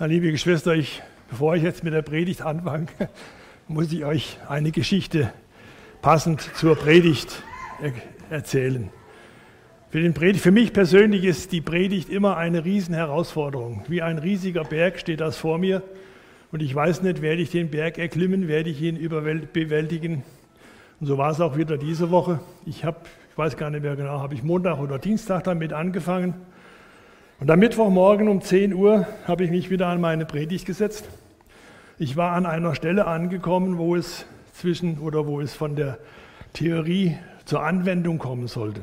Ja, liebe Geschwister, ich, bevor ich jetzt mit der Predigt anfange, muss ich euch eine Geschichte passend zur Predigt er erzählen. Für, den Predigt, für mich persönlich ist die Predigt immer eine Riesenherausforderung. Wie ein riesiger Berg steht das vor mir und ich weiß nicht, werde ich den Berg erklimmen, werde ich ihn bewältigen. Und so war es auch wieder diese Woche. Ich habe, ich weiß gar nicht mehr genau, habe ich Montag oder Dienstag damit angefangen und am Mittwochmorgen um 10 Uhr habe ich mich wieder an meine Predigt gesetzt. Ich war an einer Stelle angekommen, wo es zwischen oder wo es von der Theorie zur Anwendung kommen sollte.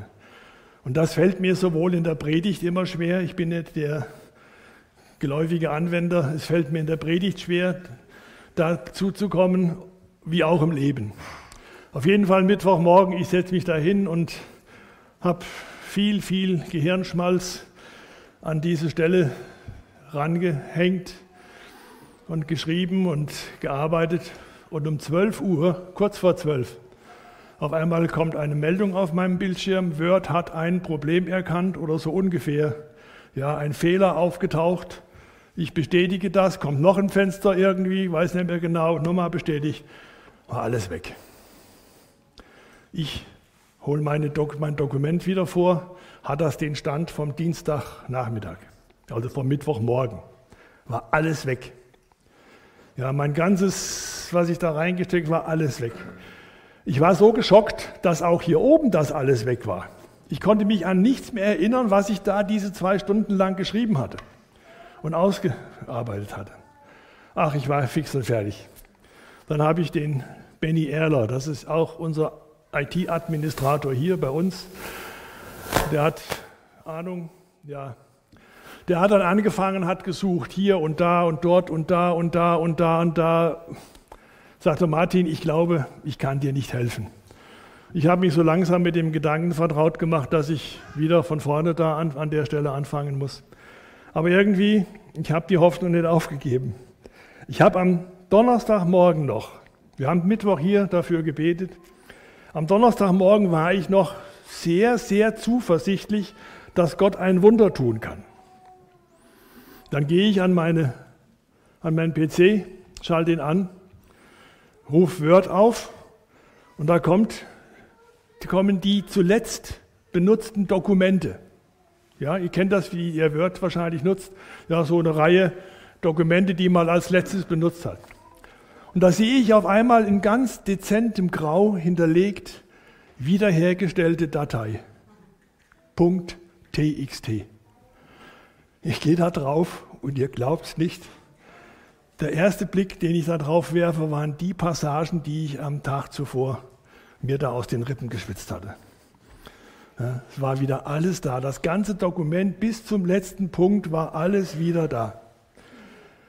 Und das fällt mir sowohl in der Predigt immer schwer, ich bin nicht der geläufige Anwender, es fällt mir in der Predigt schwer, dazu zu kommen, wie auch im Leben. Auf jeden Fall Mittwochmorgen, ich setze mich da hin und habe viel, viel Gehirnschmalz an diese Stelle rangehängt und geschrieben und gearbeitet. Und um 12 Uhr, kurz vor 12, auf einmal kommt eine Meldung auf meinem Bildschirm, Word hat ein Problem erkannt oder so ungefähr. Ja, ein Fehler aufgetaucht. Ich bestätige das, kommt noch ein Fenster irgendwie, weiß nicht mehr genau, nochmal bestätigt, war alles weg. Ich hole meine Dok mein Dokument wieder vor, hat das den Stand vom Dienstagnachmittag, also vom Mittwochmorgen. War alles weg. Ja, mein ganzes, was ich da reingesteckt, war alles weg. Ich war so geschockt, dass auch hier oben das alles weg war. Ich konnte mich an nichts mehr erinnern, was ich da diese zwei Stunden lang geschrieben hatte und ausgearbeitet hatte. Ach, ich war fix und fertig. Dann habe ich den Benny Erler, das ist auch unser IT-Administrator hier bei uns, der hat Ahnung, ja. Der hat dann angefangen, hat gesucht, hier und da und dort und da und da und da und da. Sagte Martin, ich glaube, ich kann dir nicht helfen. Ich habe mich so langsam mit dem Gedanken vertraut gemacht, dass ich wieder von vorne da an, an der Stelle anfangen muss. Aber irgendwie, ich habe die Hoffnung nicht aufgegeben. Ich habe am Donnerstagmorgen noch, wir haben Mittwoch hier dafür gebetet, am Donnerstagmorgen war ich noch sehr, sehr zuversichtlich, dass Gott ein Wunder tun kann. Dann gehe ich an, meine, an meinen PC, schalte ihn an, rufe Word auf und da kommt, kommen die zuletzt benutzten Dokumente. Ja, ihr kennt das, wie ihr Word wahrscheinlich nutzt. Ja, so eine Reihe Dokumente, die man als letztes benutzt hat. Und da sehe ich auf einmal in ganz dezentem Grau hinterlegt wiederhergestellte Datei. Punkt .txt. Ich gehe da drauf und ihr glaubt es nicht. Der erste Blick, den ich da drauf werfe, waren die Passagen, die ich am Tag zuvor mir da aus den Rippen geschwitzt hatte. Ja, es war wieder alles da. Das ganze Dokument bis zum letzten Punkt war alles wieder da.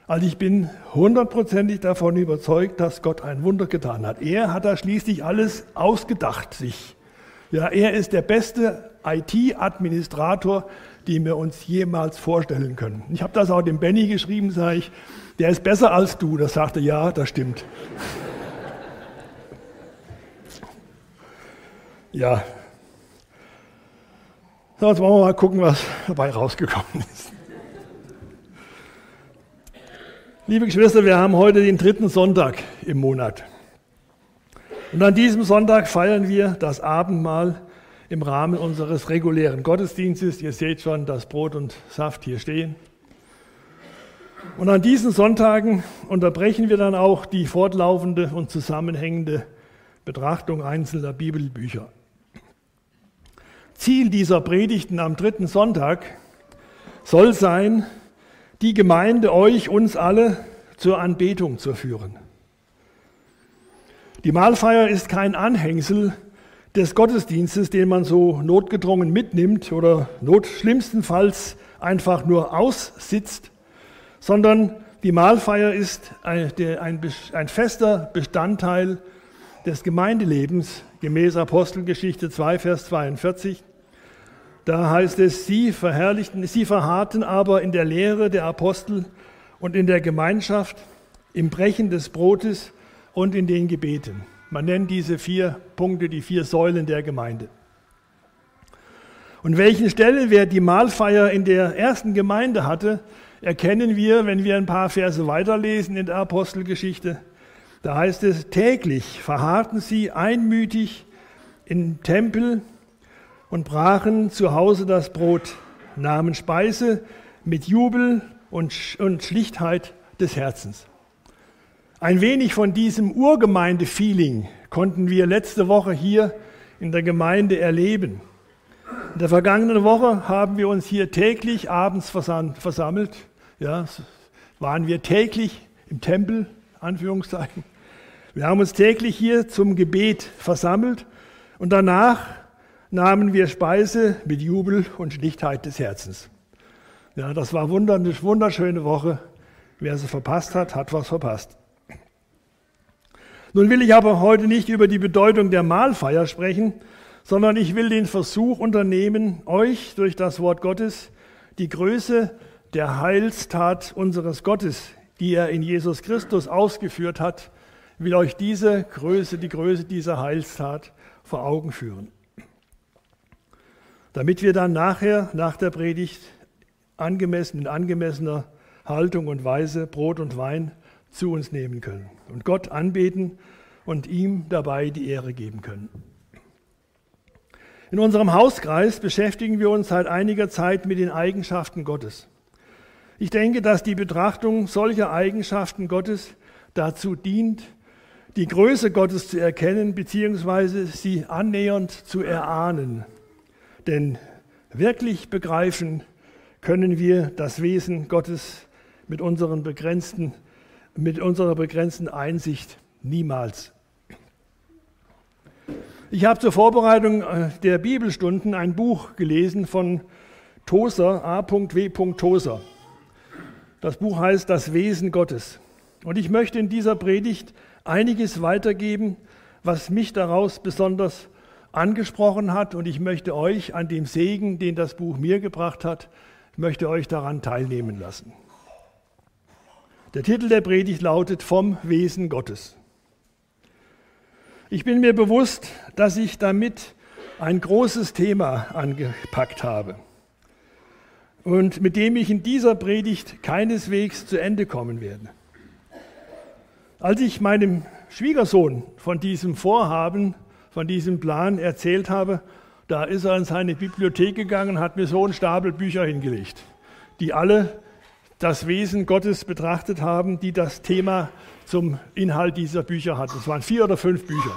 Also ich bin hundertprozentig davon überzeugt, dass Gott ein Wunder getan hat. Er hat da schließlich alles ausgedacht sich. Ja, er ist der beste IT-Administrator, den wir uns jemals vorstellen können. Ich habe das auch dem Benny geschrieben, sage ich, der ist besser als du. Das sagte ja, das stimmt. ja. So, jetzt wollen wir mal gucken, was dabei rausgekommen ist. Liebe Geschwister, wir haben heute den dritten Sonntag im Monat. Und an diesem Sonntag feiern wir das Abendmahl im Rahmen unseres regulären Gottesdienstes. Ihr seht schon, dass Brot und Saft hier stehen. Und an diesen Sonntagen unterbrechen wir dann auch die fortlaufende und zusammenhängende Betrachtung einzelner Bibelbücher. Ziel dieser Predigten am dritten Sonntag soll sein, die Gemeinde, euch, uns alle zur Anbetung zu führen. Die Mahlfeier ist kein Anhängsel des Gottesdienstes, den man so notgedrungen mitnimmt oder not schlimmstenfalls einfach nur aussitzt, sondern die Mahlfeier ist ein, ein, ein fester Bestandteil des Gemeindelebens gemäß Apostelgeschichte 2, Vers 42. Da heißt es, sie verherrlichten, sie verharrten aber in der Lehre der Apostel und in der Gemeinschaft, im Brechen des Brotes und in den Gebeten. Man nennt diese vier Punkte die vier Säulen der Gemeinde. Und welchen Stellenwert die Mahlfeier in der ersten Gemeinde hatte, erkennen wir, wenn wir ein paar Verse weiterlesen in der Apostelgeschichte. Da heißt es, täglich verharrten sie einmütig im Tempel und brachen zu Hause das Brot, nahmen Speise mit Jubel und, und Schlichtheit des Herzens. Ein wenig von diesem Urgemeinde-Feeling konnten wir letzte Woche hier in der Gemeinde erleben. In der vergangenen Woche haben wir uns hier täglich abends versammelt. Ja, waren wir täglich im Tempel, Anführungszeichen. Wir haben uns täglich hier zum Gebet versammelt und danach nahmen wir Speise mit Jubel und Schlichtheit des Herzens. Ja, das war eine wunderschöne Woche. Wer sie verpasst hat, hat was verpasst. Nun will ich aber heute nicht über die Bedeutung der Mahlfeier sprechen, sondern ich will den Versuch unternehmen, euch durch das Wort Gottes die Größe der Heilstat unseres Gottes, die er in Jesus Christus ausgeführt hat, will euch diese Größe, die Größe dieser Heilstat vor Augen führen. Damit wir dann nachher, nach der Predigt, angemessen, in angemessener Haltung und Weise Brot und Wein zu uns nehmen können und Gott anbeten und ihm dabei die Ehre geben können. In unserem Hauskreis beschäftigen wir uns seit einiger Zeit mit den Eigenschaften Gottes. Ich denke, dass die Betrachtung solcher Eigenschaften Gottes dazu dient, die Größe Gottes zu erkennen bzw. sie annähernd zu erahnen. Denn wirklich begreifen können wir das Wesen Gottes mit unseren begrenzten mit unserer begrenzten Einsicht niemals. Ich habe zur Vorbereitung äh, der Bibelstunden ein Buch gelesen von Toser, A.W. Toser. Das Buch heißt Das Wesen Gottes. Und ich möchte in dieser Predigt einiges weitergeben, was mich daraus besonders angesprochen hat. Und ich möchte euch an dem Segen, den das Buch mir gebracht hat, möchte euch daran teilnehmen lassen. Der Titel der Predigt lautet Vom Wesen Gottes. Ich bin mir bewusst, dass ich damit ein großes Thema angepackt habe und mit dem ich in dieser Predigt keineswegs zu Ende kommen werde. Als ich meinem Schwiegersohn von diesem Vorhaben, von diesem Plan erzählt habe, da ist er in seine Bibliothek gegangen und hat mir so einen Stapel Bücher hingelegt, die alle das Wesen Gottes betrachtet haben, die das Thema zum Inhalt dieser Bücher hat. Es waren vier oder fünf Bücher.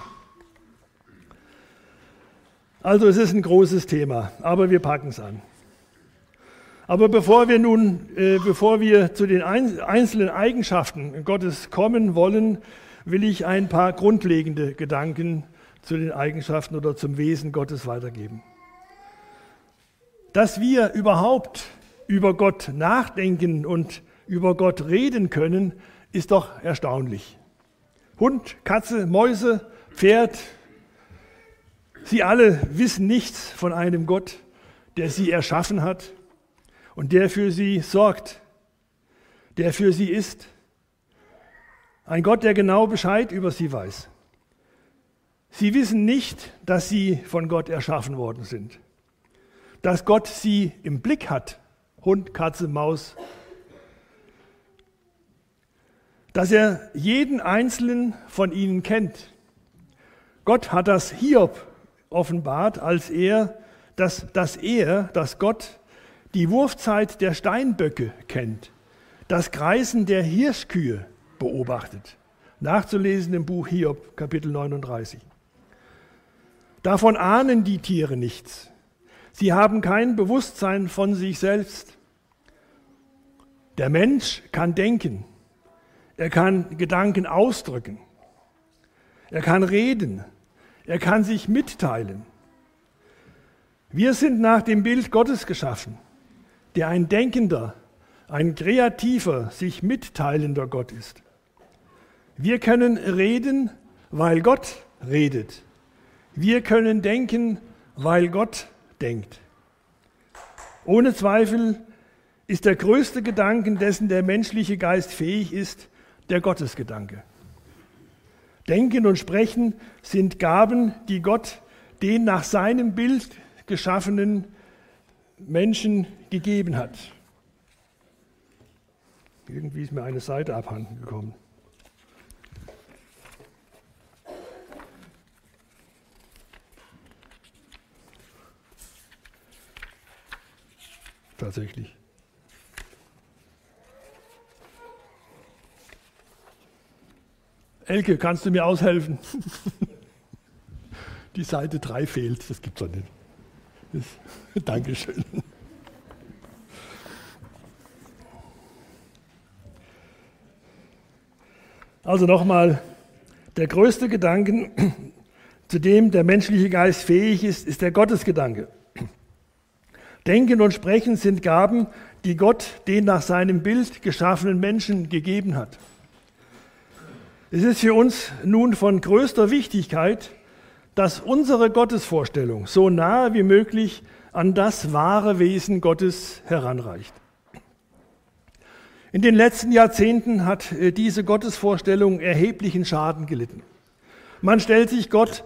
Also es ist ein großes Thema, aber wir packen es an. Aber bevor wir nun, äh, bevor wir zu den einzelnen Eigenschaften Gottes kommen wollen, will ich ein paar grundlegende Gedanken zu den Eigenschaften oder zum Wesen Gottes weitergeben. Dass wir überhaupt über Gott nachdenken und über Gott reden können, ist doch erstaunlich. Hund, Katze, Mäuse, Pferd, sie alle wissen nichts von einem Gott, der sie erschaffen hat und der für sie sorgt, der für sie ist. Ein Gott, der genau Bescheid über sie weiß. Sie wissen nicht, dass sie von Gott erschaffen worden sind, dass Gott sie im Blick hat Hund, Katze, Maus, dass er jeden einzelnen von ihnen kennt. Gott hat das Hiob offenbart, als er, dass, dass er, dass Gott die Wurfzeit der Steinböcke kennt, das Kreisen der Hirschkühe beobachtet. Nachzulesen im Buch Hiob, Kapitel 39. Davon ahnen die Tiere nichts. Sie haben kein Bewusstsein von sich selbst. Der Mensch kann denken. Er kann Gedanken ausdrücken. Er kann reden. Er kann sich mitteilen. Wir sind nach dem Bild Gottes geschaffen, der ein denkender, ein kreativer, sich mitteilender Gott ist. Wir können reden, weil Gott redet. Wir können denken, weil Gott denkt. Ohne Zweifel ist der größte Gedanke, dessen der menschliche Geist fähig ist, der Gottesgedanke. Denken und Sprechen sind Gaben, die Gott den nach seinem Bild geschaffenen Menschen gegeben hat. Irgendwie ist mir eine Seite abhanden gekommen. Tatsächlich. Elke, kannst du mir aushelfen? Die Seite 3 fehlt, das gibt's doch nicht. Das, Dankeschön. Also nochmal, der größte Gedanke, zu dem der menschliche Geist fähig ist, ist der Gottesgedanke. Denken und Sprechen sind Gaben, die Gott den nach seinem Bild geschaffenen Menschen gegeben hat. Es ist für uns nun von größter Wichtigkeit, dass unsere Gottesvorstellung so nahe wie möglich an das wahre Wesen Gottes heranreicht. In den letzten Jahrzehnten hat äh, diese Gottesvorstellung erheblichen Schaden gelitten. Man stellt sich Gott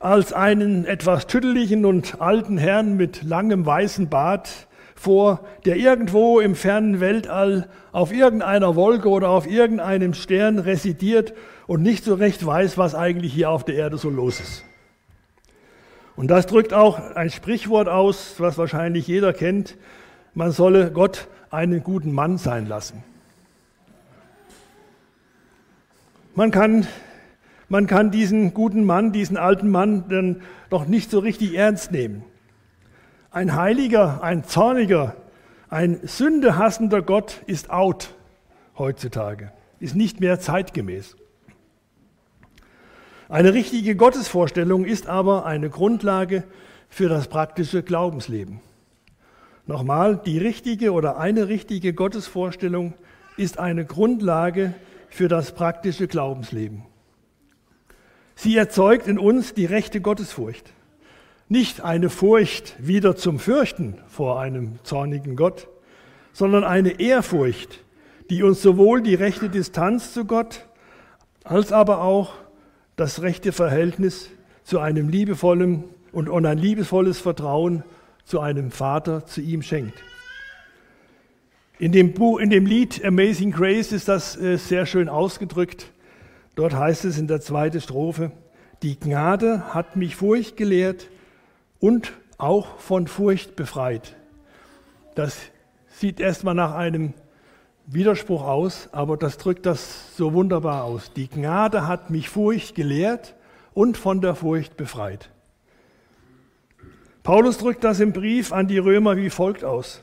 als einen etwas tüdeligen und alten Herrn mit langem weißen Bart vor, der irgendwo im fernen Weltall auf irgendeiner Wolke oder auf irgendeinem Stern residiert und nicht so recht weiß, was eigentlich hier auf der Erde so los ist. Und das drückt auch ein Sprichwort aus, was wahrscheinlich jeder kennt. Man solle Gott einen guten Mann sein lassen. Man kann, man kann diesen guten Mann, diesen alten Mann dann doch nicht so richtig ernst nehmen. Ein heiliger, ein zorniger, ein sündehassender Gott ist out heutzutage, ist nicht mehr zeitgemäß. Eine richtige Gottesvorstellung ist aber eine Grundlage für das praktische Glaubensleben. Nochmal, die richtige oder eine richtige Gottesvorstellung ist eine Grundlage für das praktische Glaubensleben. Sie erzeugt in uns die rechte Gottesfurcht. Nicht eine Furcht wieder zum Fürchten vor einem zornigen Gott, sondern eine Ehrfurcht, die uns sowohl die rechte Distanz zu Gott als aber auch das rechte Verhältnis zu einem liebevollen und ein liebevolles Vertrauen zu einem Vater, zu ihm schenkt. In dem, Buch, in dem Lied Amazing Grace ist das äh, sehr schön ausgedrückt. Dort heißt es in der zweiten Strophe, die Gnade hat mich Furcht gelehrt, und auch von Furcht befreit. Das sieht erstmal nach einem Widerspruch aus, aber das drückt das so wunderbar aus. Die Gnade hat mich Furcht gelehrt und von der Furcht befreit. Paulus drückt das im Brief an die Römer wie folgt aus.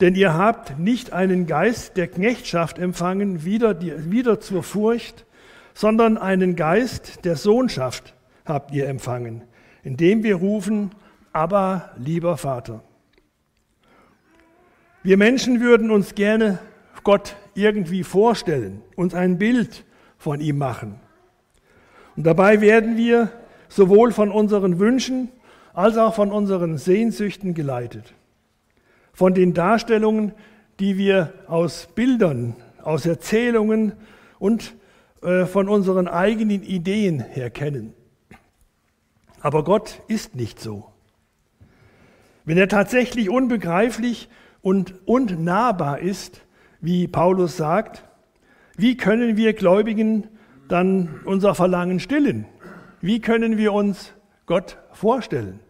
Denn ihr habt nicht einen Geist der Knechtschaft empfangen, wieder, wieder zur Furcht, sondern einen Geist der Sohnschaft habt ihr empfangen, indem wir rufen, aber lieber Vater. Wir Menschen würden uns gerne Gott irgendwie vorstellen, uns ein Bild von ihm machen. Und dabei werden wir sowohl von unseren Wünschen als auch von unseren Sehnsüchten geleitet. Von den Darstellungen, die wir aus Bildern, aus Erzählungen und von unseren eigenen Ideen her kennen. Aber Gott ist nicht so. Wenn er tatsächlich unbegreiflich und unnahbar ist, wie Paulus sagt, wie können wir Gläubigen dann unser Verlangen stillen? Wie können wir uns Gott vorstellen?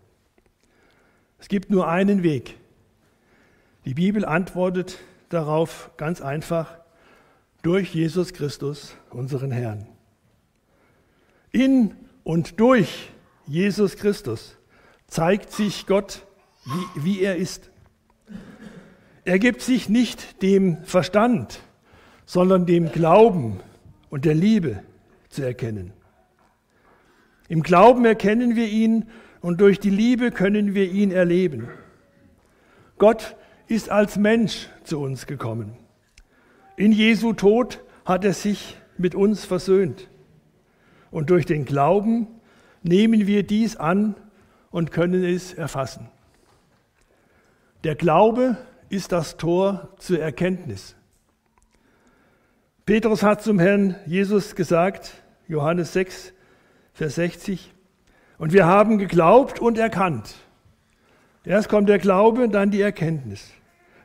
Es gibt nur einen Weg. Die Bibel antwortet darauf ganz einfach durch Jesus Christus, unseren Herrn. In und durch Jesus Christus zeigt sich Gott, wie, wie er ist. Er gibt sich nicht dem Verstand, sondern dem Glauben und der Liebe zu erkennen. Im Glauben erkennen wir ihn und durch die Liebe können wir ihn erleben. Gott ist als Mensch zu uns gekommen. In Jesu Tod hat er sich mit uns versöhnt. Und durch den Glauben nehmen wir dies an und können es erfassen. Der Glaube ist das Tor zur Erkenntnis. Petrus hat zum Herrn Jesus gesagt, Johannes 6, Vers 60, und wir haben geglaubt und erkannt. Erst kommt der Glaube, dann die Erkenntnis.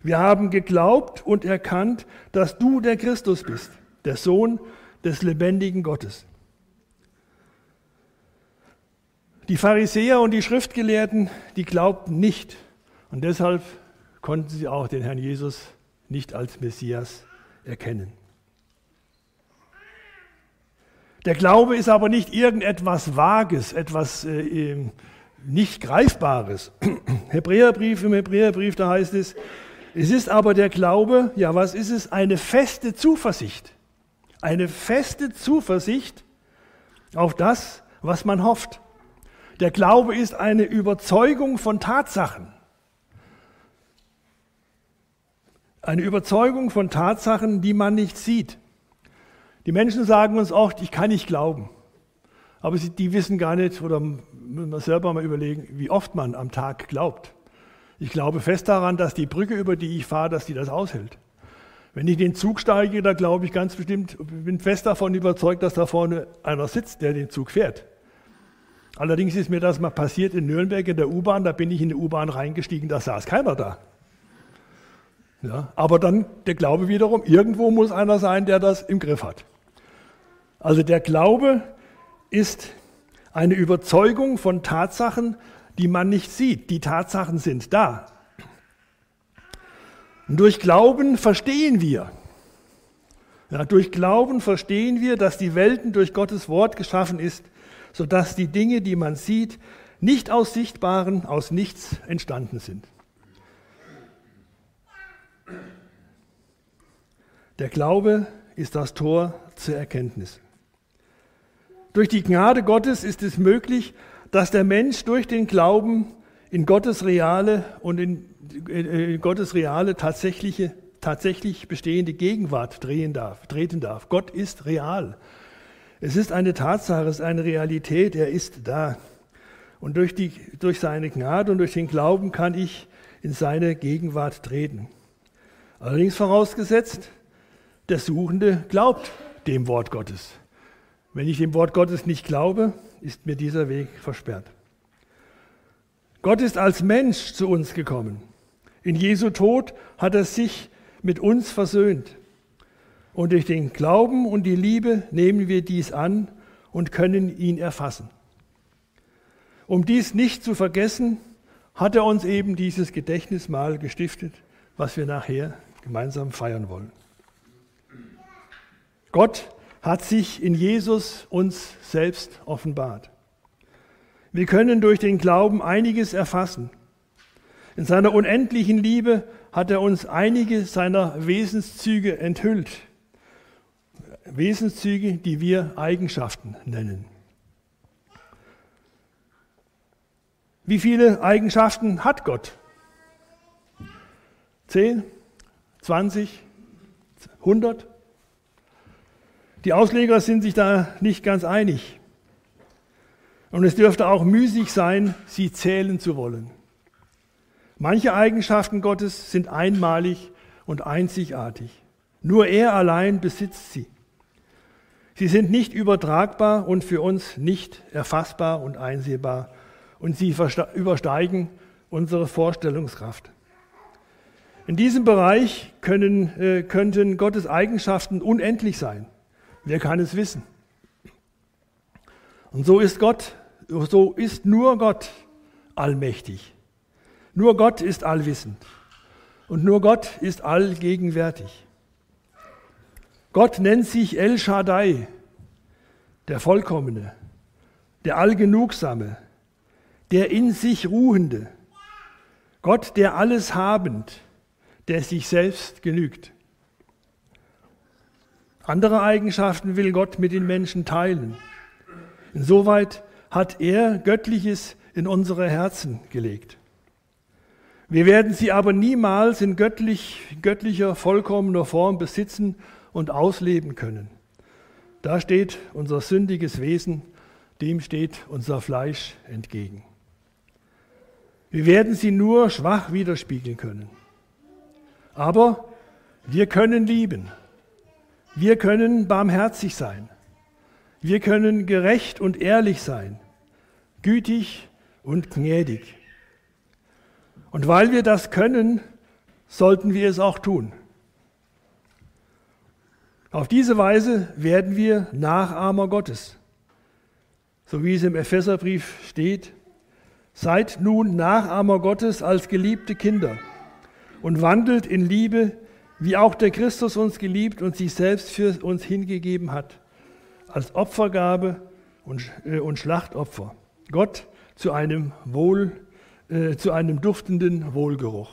Wir haben geglaubt und erkannt, dass du der Christus bist, der Sohn des lebendigen Gottes. Die Pharisäer und die Schriftgelehrten, die glaubten nicht. Und deshalb konnten sie auch den Herrn Jesus nicht als Messias erkennen. Der Glaube ist aber nicht irgendetwas Vages, etwas äh, nicht Greifbares. Hebräerbrief, im Hebräerbrief, da heißt es, es ist aber der Glaube, ja, was ist es? Eine feste Zuversicht. Eine feste Zuversicht auf das, was man hofft. Der Glaube ist eine Überzeugung von Tatsachen. Eine Überzeugung von Tatsachen, die man nicht sieht. Die Menschen sagen uns oft, ich kann nicht glauben. Aber sie, die wissen gar nicht, oder müssen wir selber mal überlegen, wie oft man am Tag glaubt. Ich glaube fest daran, dass die Brücke, über die ich fahre, dass die das aushält. Wenn ich den Zug steige, da glaube ich ganz bestimmt, bin fest davon überzeugt, dass da vorne einer sitzt, der den Zug fährt. Allerdings ist mir das mal passiert in Nürnberg in der U-Bahn, da bin ich in die U-Bahn reingestiegen, da saß keiner da. Ja, aber dann der Glaube wiederum, irgendwo muss einer sein, der das im Griff hat. Also der Glaube ist eine Überzeugung von Tatsachen, die man nicht sieht. Die Tatsachen sind da. Und durch Glauben verstehen wir. Ja, durch Glauben verstehen wir, dass die Welten durch Gottes Wort geschaffen ist, sodass die Dinge, die man sieht, nicht aus Sichtbaren, aus nichts entstanden sind. Der Glaube ist das Tor zur Erkenntnis. Durch die Gnade Gottes ist es möglich, dass der Mensch durch den Glauben in Gottes reale und in, in Gottes reale tatsächliche, tatsächlich bestehende Gegenwart drehen darf, treten darf. Gott ist real. Es ist eine Tatsache, es ist eine Realität, er ist da. Und durch, die, durch seine Gnade und durch den Glauben kann ich in seine Gegenwart treten. Allerdings vorausgesetzt, der Suchende glaubt dem Wort Gottes. Wenn ich dem Wort Gottes nicht glaube, ist mir dieser Weg versperrt. Gott ist als Mensch zu uns gekommen. In Jesu Tod hat er sich mit uns versöhnt. Und durch den Glauben und die Liebe nehmen wir dies an und können ihn erfassen. Um dies nicht zu vergessen, hat er uns eben dieses Gedächtnismal gestiftet, was wir nachher gemeinsam feiern wollen. Gott hat sich in Jesus uns selbst offenbart. Wir können durch den Glauben einiges erfassen. In seiner unendlichen Liebe hat er uns einige seiner Wesenszüge enthüllt. Wesenszüge, die wir Eigenschaften nennen. Wie viele Eigenschaften hat Gott? Zehn? Zwanzig? Hundert? Die Ausleger sind sich da nicht ganz einig. Und es dürfte auch müßig sein, sie zählen zu wollen. Manche Eigenschaften Gottes sind einmalig und einzigartig. Nur er allein besitzt sie. Sie sind nicht übertragbar und für uns nicht erfassbar und einsehbar. Und sie übersteigen unsere Vorstellungskraft. In diesem Bereich können, äh, könnten Gottes Eigenschaften unendlich sein. Wer kann es wissen? Und so ist Gott, so ist nur Gott allmächtig. Nur Gott ist allwissend. Und nur Gott ist allgegenwärtig. Gott nennt sich El Shaddai, der Vollkommene, der Allgenugsame, der in sich Ruhende. Gott, der alles habend, der sich selbst genügt. Andere Eigenschaften will Gott mit den Menschen teilen. Insoweit hat er Göttliches in unsere Herzen gelegt. Wir werden sie aber niemals in göttlich, göttlicher, vollkommener Form besitzen und ausleben können. Da steht unser sündiges Wesen, dem steht unser Fleisch entgegen. Wir werden sie nur schwach widerspiegeln können. Aber wir können lieben wir können barmherzig sein. Wir können gerecht und ehrlich sein, gütig und gnädig. Und weil wir das können, sollten wir es auch tun. Auf diese Weise werden wir Nachahmer Gottes. So wie es im Epheserbrief steht, seid nun Nachahmer Gottes als geliebte Kinder und wandelt in Liebe, wie auch der Christus uns geliebt und sich selbst für uns hingegeben hat, als Opfergabe und, äh, und Schlachtopfer. Gott zu einem Wohl, äh, zu einem duftenden Wohlgeruch.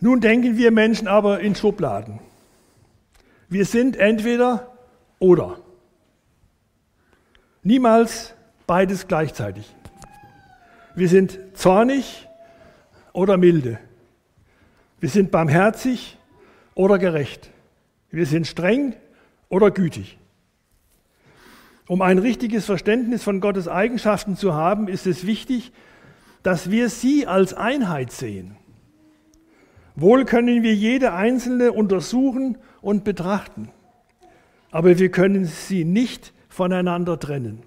Nun denken wir Menschen aber in Schubladen. Wir sind entweder oder. Niemals beides gleichzeitig. Wir sind zornig oder milde. Wir sind barmherzig oder gerecht. Wir sind streng oder gütig. Um ein richtiges Verständnis von Gottes Eigenschaften zu haben, ist es wichtig, dass wir sie als Einheit sehen. Wohl können wir jede einzelne untersuchen und betrachten, aber wir können sie nicht voneinander trennen.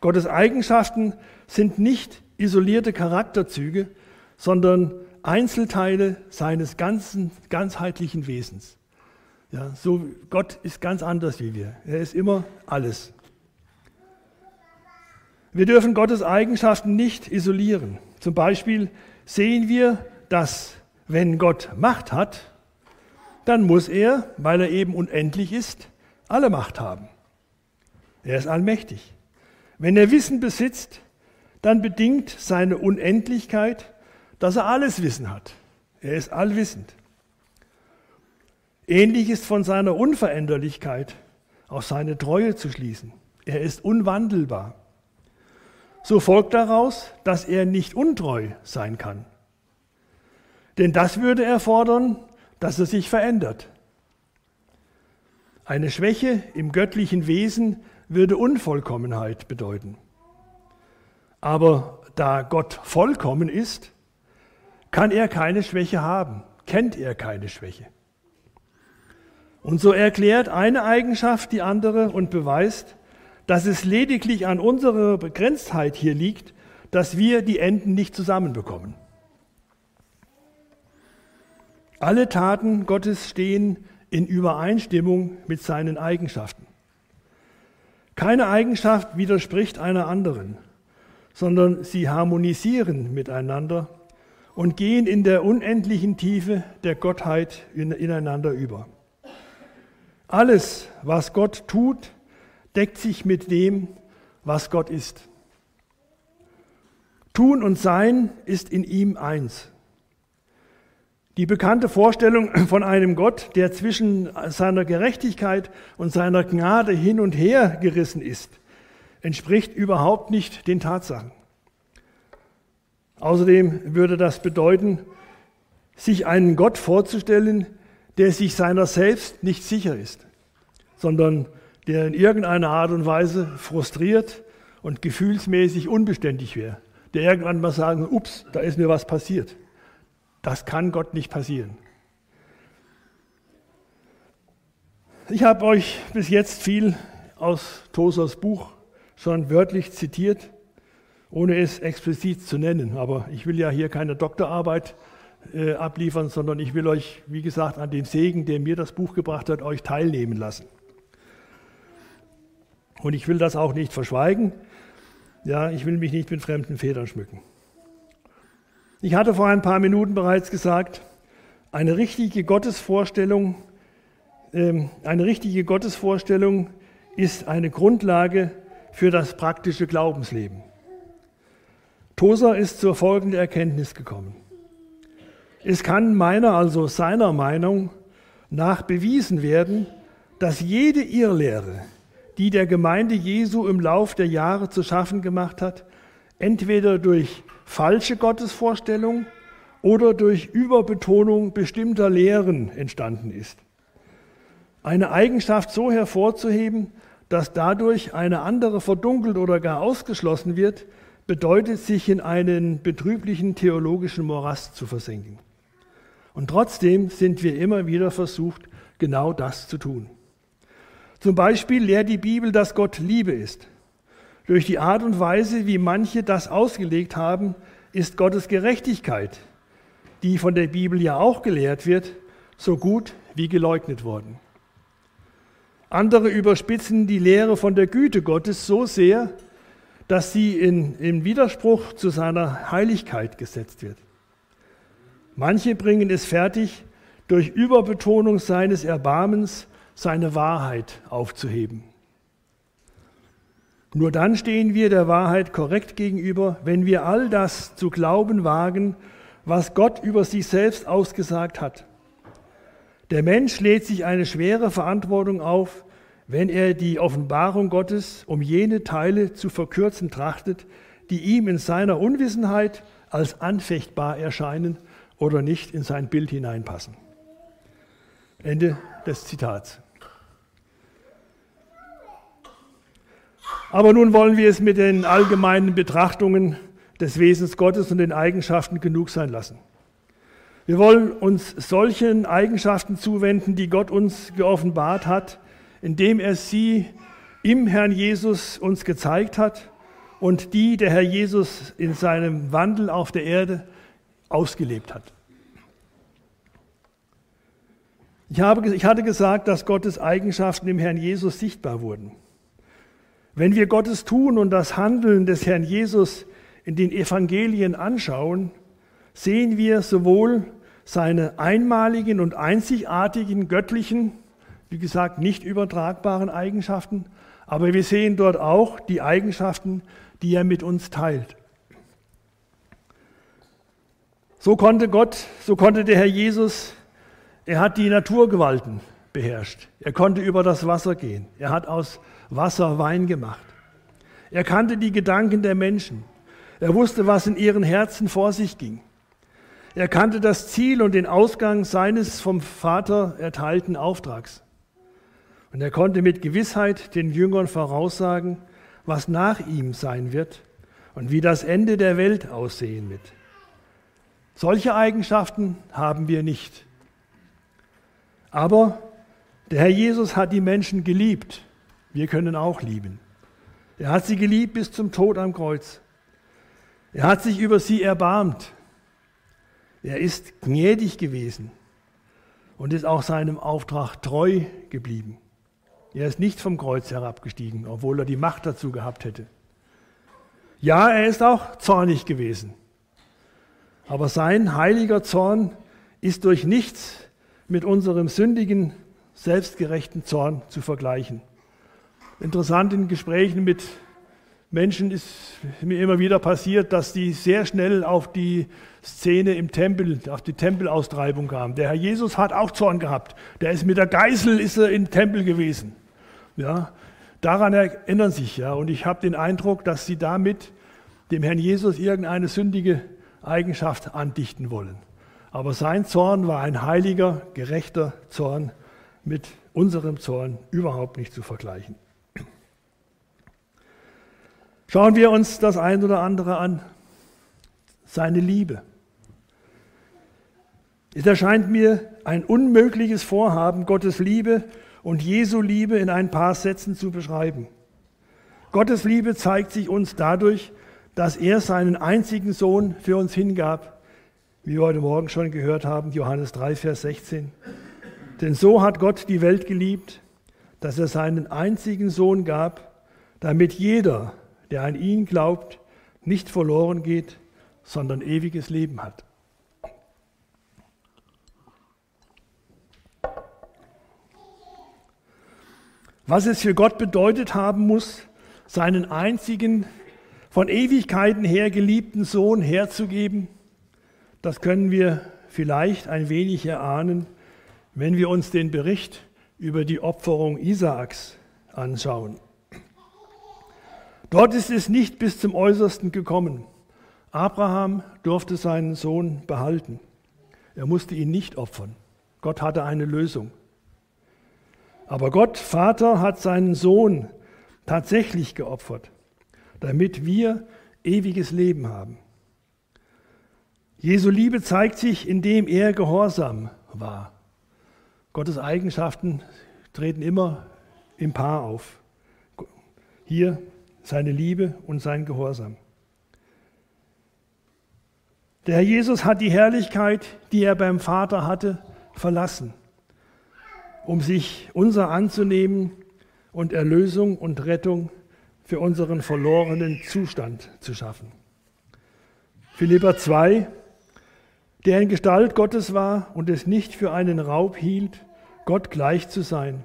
Gottes Eigenschaften sind nicht isolierte Charakterzüge, sondern Einzelteile seines ganzen, ganzheitlichen Wesens. Ja, so, Gott ist ganz anders wie wir. Er ist immer alles. Wir dürfen Gottes Eigenschaften nicht isolieren. Zum Beispiel sehen wir, dass wenn Gott Macht hat, dann muss er, weil er eben unendlich ist, alle Macht haben. Er ist allmächtig. Wenn er Wissen besitzt, dann bedingt seine Unendlichkeit, dass er alles Wissen hat. Er ist allwissend. Ähnlich ist von seiner Unveränderlichkeit auf seine Treue zu schließen. Er ist unwandelbar. So folgt daraus, dass er nicht untreu sein kann. Denn das würde erfordern, dass er sich verändert. Eine Schwäche im göttlichen Wesen würde Unvollkommenheit bedeuten. Aber da Gott vollkommen ist, kann er keine Schwäche haben, kennt er keine Schwäche. Und so erklärt eine Eigenschaft die andere und beweist, dass es lediglich an unserer Begrenztheit hier liegt, dass wir die Enden nicht zusammenbekommen. Alle Taten Gottes stehen in Übereinstimmung mit seinen Eigenschaften. Keine Eigenschaft widerspricht einer anderen, sondern sie harmonisieren miteinander und gehen in der unendlichen Tiefe der Gottheit ineinander über. Alles, was Gott tut, deckt sich mit dem, was Gott ist. Tun und Sein ist in ihm eins. Die bekannte Vorstellung von einem Gott, der zwischen seiner Gerechtigkeit und seiner Gnade hin und her gerissen ist, entspricht überhaupt nicht den Tatsachen. Außerdem würde das bedeuten, sich einen Gott vorzustellen, der sich seiner selbst nicht sicher ist, sondern der in irgendeiner Art und Weise frustriert und gefühlsmäßig unbeständig wäre, der irgendwann mal sagen, ups, da ist mir was passiert. Das kann Gott nicht passieren. Ich habe euch bis jetzt viel aus Tosers Buch schon wörtlich zitiert, ohne es explizit zu nennen. Aber ich will ja hier keine Doktorarbeit äh, abliefern, sondern ich will euch, wie gesagt, an dem Segen, der mir das Buch gebracht hat, euch teilnehmen lassen. Und ich will das auch nicht verschweigen. Ja, ich will mich nicht mit fremden Federn schmücken. Ich hatte vor ein paar Minuten bereits gesagt, eine richtige Gottesvorstellung, ähm, eine richtige Gottesvorstellung ist eine Grundlage für das praktische Glaubensleben. Tosa ist zur folgenden Erkenntnis gekommen. Es kann meiner, also seiner Meinung nach bewiesen werden, dass jede Irrlehre, die der Gemeinde Jesu im Lauf der Jahre zu schaffen gemacht hat, entweder durch falsche Gottesvorstellung oder durch Überbetonung bestimmter Lehren entstanden ist. Eine Eigenschaft so hervorzuheben, dass dadurch eine andere verdunkelt oder gar ausgeschlossen wird, bedeutet sich in einen betrüblichen theologischen Morast zu versenken. Und trotzdem sind wir immer wieder versucht, genau das zu tun. Zum Beispiel lehrt die Bibel, dass Gott Liebe ist. Durch die Art und Weise, wie manche das ausgelegt haben, ist Gottes Gerechtigkeit, die von der Bibel ja auch gelehrt wird, so gut wie geleugnet worden. Andere überspitzen die Lehre von der Güte Gottes so sehr, dass sie in, in Widerspruch zu seiner Heiligkeit gesetzt wird. Manche bringen es fertig, durch Überbetonung seines Erbarmens seine Wahrheit aufzuheben. Nur dann stehen wir der Wahrheit korrekt gegenüber, wenn wir all das zu glauben wagen, was Gott über sich selbst ausgesagt hat. Der Mensch lädt sich eine schwere Verantwortung auf, wenn er die Offenbarung Gottes um jene Teile zu verkürzen trachtet, die ihm in seiner Unwissenheit als anfechtbar erscheinen oder nicht in sein Bild hineinpassen. Ende des Zitats. Aber nun wollen wir es mit den allgemeinen Betrachtungen des Wesens Gottes und den Eigenschaften genug sein lassen. Wir wollen uns solchen Eigenschaften zuwenden, die Gott uns geoffenbart hat, indem er sie im Herrn Jesus uns gezeigt hat und die der Herr Jesus in seinem Wandel auf der Erde ausgelebt hat. Ich, habe, ich hatte gesagt, dass Gottes Eigenschaften im Herrn Jesus sichtbar wurden. Wenn wir Gottes Tun und das Handeln des Herrn Jesus in den Evangelien anschauen, sehen wir sowohl seine einmaligen und einzigartigen göttlichen, wie gesagt, nicht übertragbaren Eigenschaften, aber wir sehen dort auch die Eigenschaften, die er mit uns teilt. So konnte Gott, so konnte der Herr Jesus, er hat die Naturgewalten beherrscht. Er konnte über das Wasser gehen. Er hat aus Wasser Wein gemacht. Er kannte die Gedanken der Menschen. Er wusste, was in ihren Herzen vor sich ging. Er kannte das Ziel und den Ausgang seines vom Vater erteilten Auftrags. Und er konnte mit Gewissheit den Jüngern voraussagen, was nach ihm sein wird und wie das Ende der Welt aussehen wird. Solche Eigenschaften haben wir nicht. Aber der Herr Jesus hat die Menschen geliebt. Wir können auch lieben. Er hat sie geliebt bis zum Tod am Kreuz. Er hat sich über sie erbarmt. Er ist gnädig gewesen und ist auch seinem Auftrag treu geblieben. Er ist nicht vom Kreuz herabgestiegen, obwohl er die Macht dazu gehabt hätte. Ja, er ist auch zornig gewesen. Aber sein heiliger Zorn ist durch nichts mit unserem sündigen, selbstgerechten Zorn zu vergleichen. Interessant in Gesprächen mit Menschen ist mir immer wieder passiert, dass die sehr schnell auf die Szene im Tempel, auf die Tempelaustreibung kamen. Der Herr Jesus hat auch Zorn gehabt. Der ist mit der Geißel ist er im Tempel gewesen. Ja, daran erinnern sich ja. Und ich habe den Eindruck, dass sie damit dem Herrn Jesus irgendeine sündige Eigenschaft andichten wollen. Aber sein Zorn war ein heiliger, gerechter Zorn mit unserem Zorn überhaupt nicht zu vergleichen. Schauen wir uns das ein oder andere an. Seine Liebe. Es erscheint mir ein unmögliches Vorhaben, Gottes Liebe und Jesu Liebe in ein paar Sätzen zu beschreiben. Gottes Liebe zeigt sich uns dadurch, dass er seinen einzigen Sohn für uns hingab, wie wir heute Morgen schon gehört haben, Johannes 3, Vers 16. Denn so hat Gott die Welt geliebt, dass er seinen einzigen Sohn gab, damit jeder, der an ihn glaubt, nicht verloren geht, sondern ewiges Leben hat. Was es für Gott bedeutet haben muss, seinen einzigen von Ewigkeiten her geliebten Sohn herzugeben, das können wir vielleicht ein wenig erahnen, wenn wir uns den Bericht über die Opferung Isaaks anschauen. Dort ist es nicht bis zum Äußersten gekommen. Abraham durfte seinen Sohn behalten. Er musste ihn nicht opfern. Gott hatte eine Lösung. Aber Gott, Vater, hat seinen Sohn tatsächlich geopfert, damit wir ewiges Leben haben. Jesu Liebe zeigt sich, indem er gehorsam war. Gottes Eigenschaften treten immer im Paar auf. Hier seine Liebe und sein Gehorsam. Der Herr Jesus hat die Herrlichkeit, die er beim Vater hatte, verlassen, um sich unser anzunehmen und Erlösung und Rettung für unseren verlorenen Zustand zu schaffen. Philippa 2, der in Gestalt Gottes war und es nicht für einen Raub hielt, Gott gleich zu sein.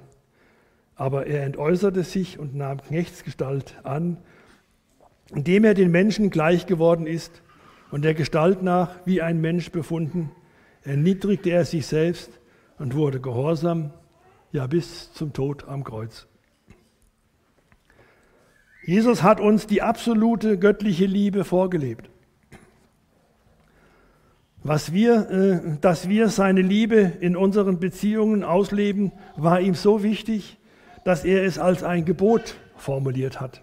Aber er entäußerte sich und nahm Knechtsgestalt an, indem er den Menschen gleich geworden ist und der Gestalt nach wie ein Mensch befunden, erniedrigte er sich selbst und wurde gehorsam, ja bis zum Tod am Kreuz. Jesus hat uns die absolute göttliche Liebe vorgelebt. Was wir, äh, dass wir seine Liebe in unseren Beziehungen ausleben, war ihm so wichtig, dass er es als ein Gebot formuliert hat.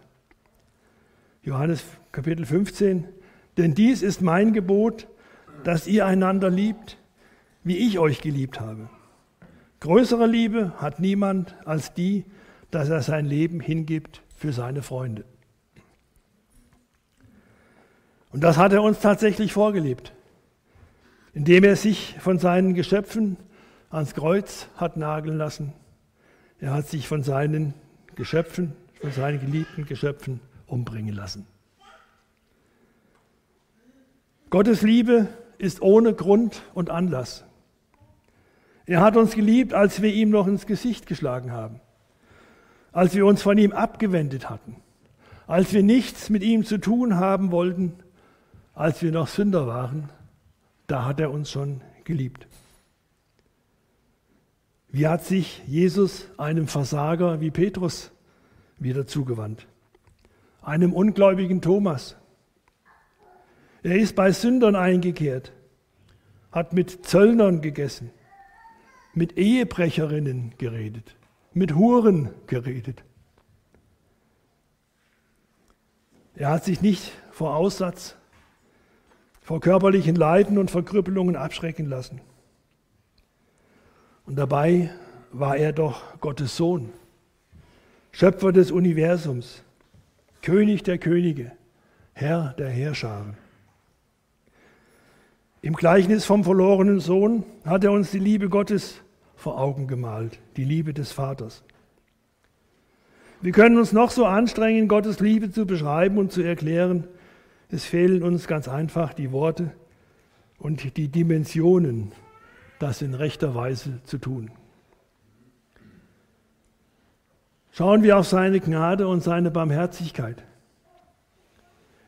Johannes Kapitel 15, denn dies ist mein Gebot, dass ihr einander liebt, wie ich euch geliebt habe. Größere Liebe hat niemand als die, dass er sein Leben hingibt für seine Freunde. Und das hat er uns tatsächlich vorgelebt, indem er sich von seinen Geschöpfen ans Kreuz hat nageln lassen. Er hat sich von seinen Geschöpfen, von seinen geliebten Geschöpfen umbringen lassen. Gottes Liebe ist ohne Grund und Anlass. Er hat uns geliebt, als wir ihm noch ins Gesicht geschlagen haben als wir uns von ihm abgewendet hatten, als wir nichts mit ihm zu tun haben wollten, als wir noch Sünder waren, da hat er uns schon geliebt. Wie hat sich Jesus einem Versager wie Petrus wieder zugewandt? Einem ungläubigen Thomas. Er ist bei Sündern eingekehrt, hat mit Zöllnern gegessen, mit Ehebrecherinnen geredet mit Huren geredet. Er hat sich nicht vor Aussatz, vor körperlichen Leiden und Verkrüppelungen abschrecken lassen. Und dabei war er doch Gottes Sohn, Schöpfer des Universums, König der Könige, Herr der Heerscharen. Im Gleichnis vom verlorenen Sohn hat er uns die Liebe Gottes vor Augen gemalt, die Liebe des Vaters. Wir können uns noch so anstrengen, Gottes Liebe zu beschreiben und zu erklären. Es fehlen uns ganz einfach die Worte und die Dimensionen, das in rechter Weise zu tun. Schauen wir auf seine Gnade und seine Barmherzigkeit.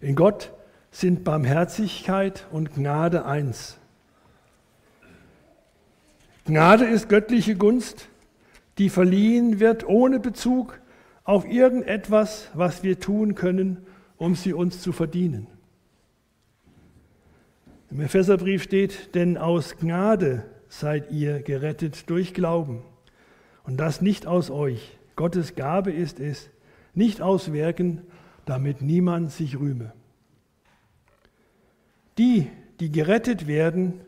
In Gott sind Barmherzigkeit und Gnade eins. Gnade ist göttliche Gunst, die verliehen wird ohne Bezug auf irgendetwas, was wir tun können, um sie uns zu verdienen. Im Epheserbrief steht, denn aus Gnade seid ihr gerettet durch Glauben. Und das nicht aus euch. Gottes Gabe ist es, nicht aus Werken, damit niemand sich rühme. Die, die gerettet werden,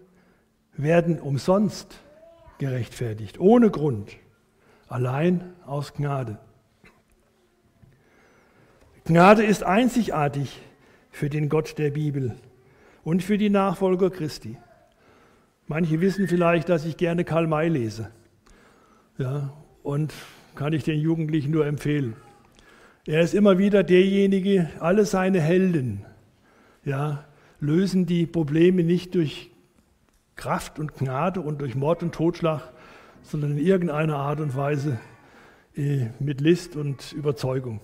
werden umsonst gerechtfertigt, ohne Grund, allein aus Gnade. Gnade ist einzigartig für den Gott der Bibel und für die Nachfolger Christi. Manche wissen vielleicht, dass ich gerne Karl May lese. Ja, und kann ich den Jugendlichen nur empfehlen. Er ist immer wieder derjenige, alle seine Helden ja, lösen die Probleme nicht durch Kraft und Gnade und durch Mord und Totschlag, sondern in irgendeiner Art und Weise äh, mit List und Überzeugung.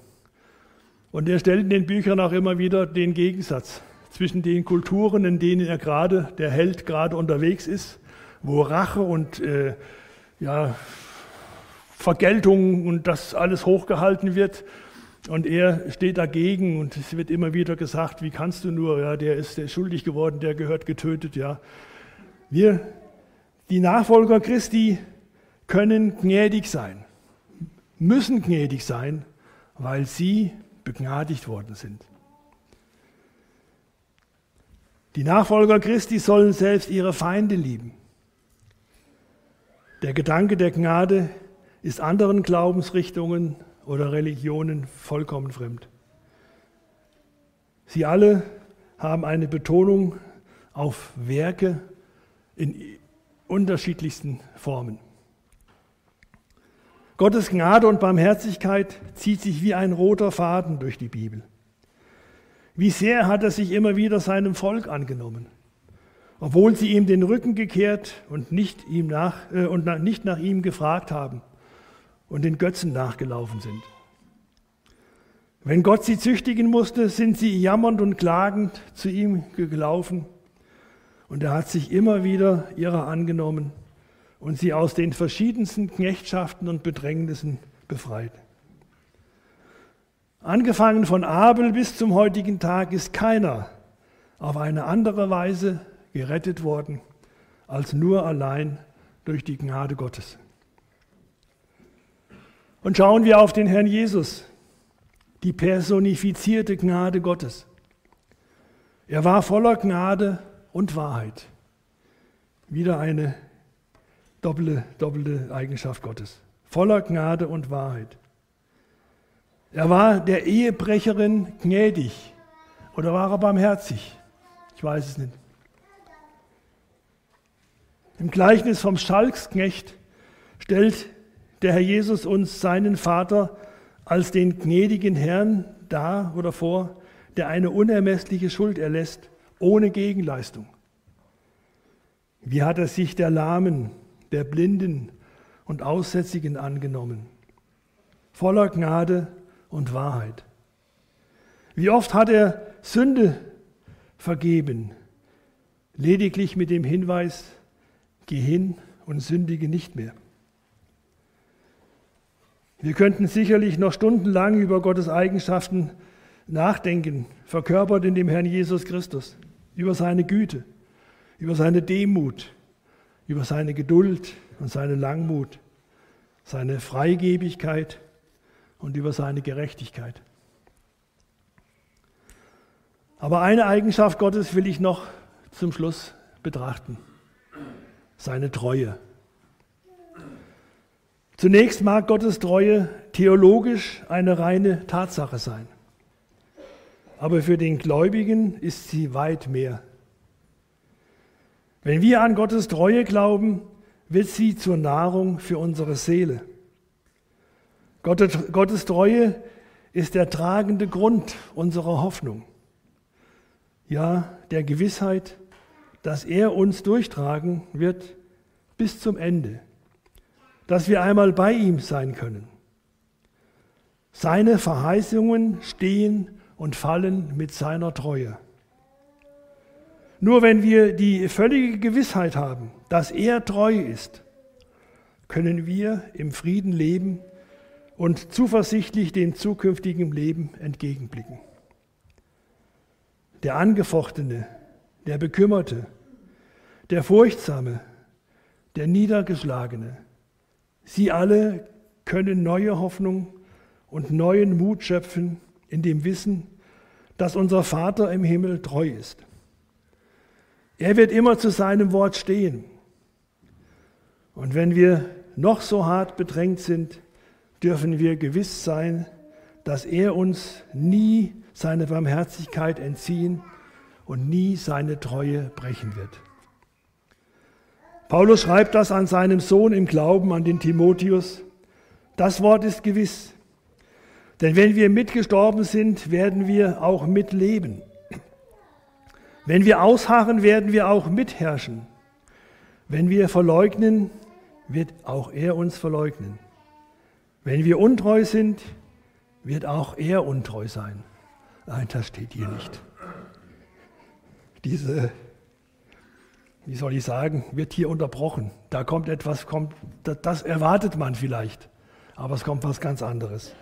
Und er stellt in den Büchern auch immer wieder den Gegensatz zwischen den Kulturen, in denen er gerade, der Held gerade unterwegs ist, wo Rache und äh, ja, Vergeltung und das alles hochgehalten wird. Und er steht dagegen und es wird immer wieder gesagt, wie kannst du nur, ja, der ist, der ist schuldig geworden, der gehört getötet, ja. Wir, die Nachfolger Christi, können gnädig sein, müssen gnädig sein, weil sie begnadigt worden sind. Die Nachfolger Christi sollen selbst ihre Feinde lieben. Der Gedanke der Gnade ist anderen Glaubensrichtungen oder Religionen vollkommen fremd. Sie alle haben eine Betonung auf Werke in unterschiedlichsten Formen. Gottes Gnade und Barmherzigkeit zieht sich wie ein roter Faden durch die Bibel. Wie sehr hat er sich immer wieder seinem Volk angenommen, obwohl sie ihm den Rücken gekehrt und nicht, ihm nach, äh, und nicht nach ihm gefragt haben und den Götzen nachgelaufen sind. Wenn Gott sie züchtigen musste, sind sie jammernd und klagend zu ihm gelaufen und er hat sich immer wieder ihrer angenommen und sie aus den verschiedensten Knechtschaften und Bedrängnissen befreit. Angefangen von Abel bis zum heutigen Tag ist keiner auf eine andere Weise gerettet worden als nur allein durch die Gnade Gottes. Und schauen wir auf den Herrn Jesus, die personifizierte Gnade Gottes. Er war voller Gnade und Wahrheit. Wieder eine doppelte, doppelte Eigenschaft Gottes. Voller Gnade und Wahrheit. Er war der Ehebrecherin gnädig oder war er barmherzig? Ich weiß es nicht. Im Gleichnis vom Schalksknecht stellt der Herr Jesus uns seinen Vater als den gnädigen Herrn dar oder vor, der eine unermessliche Schuld erlässt, ohne Gegenleistung. Wie hat er sich der Lahmen, der Blinden und Aussätzigen angenommen? Voller Gnade und Wahrheit. Wie oft hat er Sünde vergeben, lediglich mit dem Hinweis, geh hin und sündige nicht mehr. Wir könnten sicherlich noch stundenlang über Gottes Eigenschaften nachdenken, verkörpert in dem Herrn Jesus Christus, über seine Güte, über seine Demut, über seine Geduld und seine Langmut, seine Freigebigkeit und über seine Gerechtigkeit. Aber eine Eigenschaft Gottes will ich noch zum Schluss betrachten, seine Treue. Zunächst mag Gottes Treue theologisch eine reine Tatsache sein, aber für den Gläubigen ist sie weit mehr. Wenn wir an Gottes Treue glauben, wird sie zur Nahrung für unsere Seele. Gottes Treue ist der tragende Grund unserer Hoffnung. Ja, der Gewissheit, dass er uns durchtragen wird bis zum Ende, dass wir einmal bei ihm sein können. Seine Verheißungen stehen und fallen mit seiner Treue. Nur wenn wir die völlige Gewissheit haben, dass er treu ist, können wir im Frieden leben und zuversichtlich dem zukünftigen Leben entgegenblicken. Der Angefochtene, der Bekümmerte, der Furchtsame, der Niedergeschlagene, sie alle können neue Hoffnung und neuen Mut schöpfen in dem Wissen, dass unser Vater im Himmel treu ist. Er wird immer zu seinem Wort stehen. Und wenn wir noch so hart bedrängt sind, dürfen wir gewiss sein, dass er uns nie seine Barmherzigkeit entziehen und nie seine Treue brechen wird. Paulus schreibt das an seinem Sohn im Glauben, an den Timotheus. Das Wort ist gewiss. Denn wenn wir mitgestorben sind, werden wir auch mitleben. Wenn wir ausharren, werden wir auch mitherrschen. Wenn wir verleugnen, wird auch er uns verleugnen. Wenn wir untreu sind, wird auch er untreu sein. Nein, das steht hier nicht. Diese, wie soll ich sagen, wird hier unterbrochen. Da kommt etwas, kommt, das erwartet man vielleicht, aber es kommt was ganz anderes.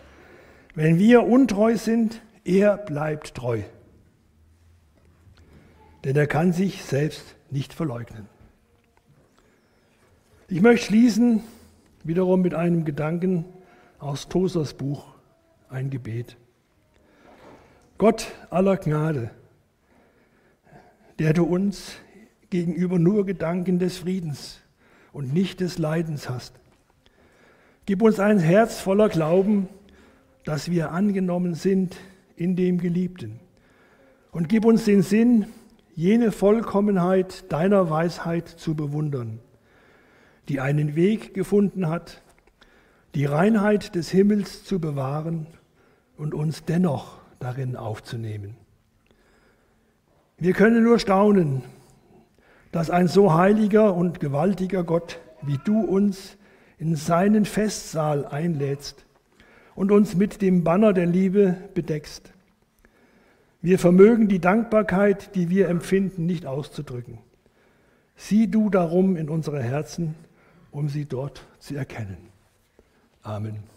Wenn wir untreu sind, er bleibt treu. Denn er kann sich selbst nicht verleugnen. Ich möchte schließen wiederum mit einem Gedanken aus Tosas Buch, ein Gebet. Gott aller Gnade, der du uns gegenüber nur Gedanken des Friedens und nicht des Leidens hast. Gib uns ein Herz voller Glauben, dass wir angenommen sind in dem Geliebten. Und gib uns den Sinn, jene Vollkommenheit deiner Weisheit zu bewundern, die einen Weg gefunden hat, die Reinheit des Himmels zu bewahren und uns dennoch darin aufzunehmen. Wir können nur staunen, dass ein so heiliger und gewaltiger Gott wie du uns in seinen Festsaal einlädst und uns mit dem Banner der Liebe bedeckst. Wir vermögen die Dankbarkeit, die wir empfinden, nicht auszudrücken. Sieh du darum in unsere Herzen, um sie dort zu erkennen. Amen.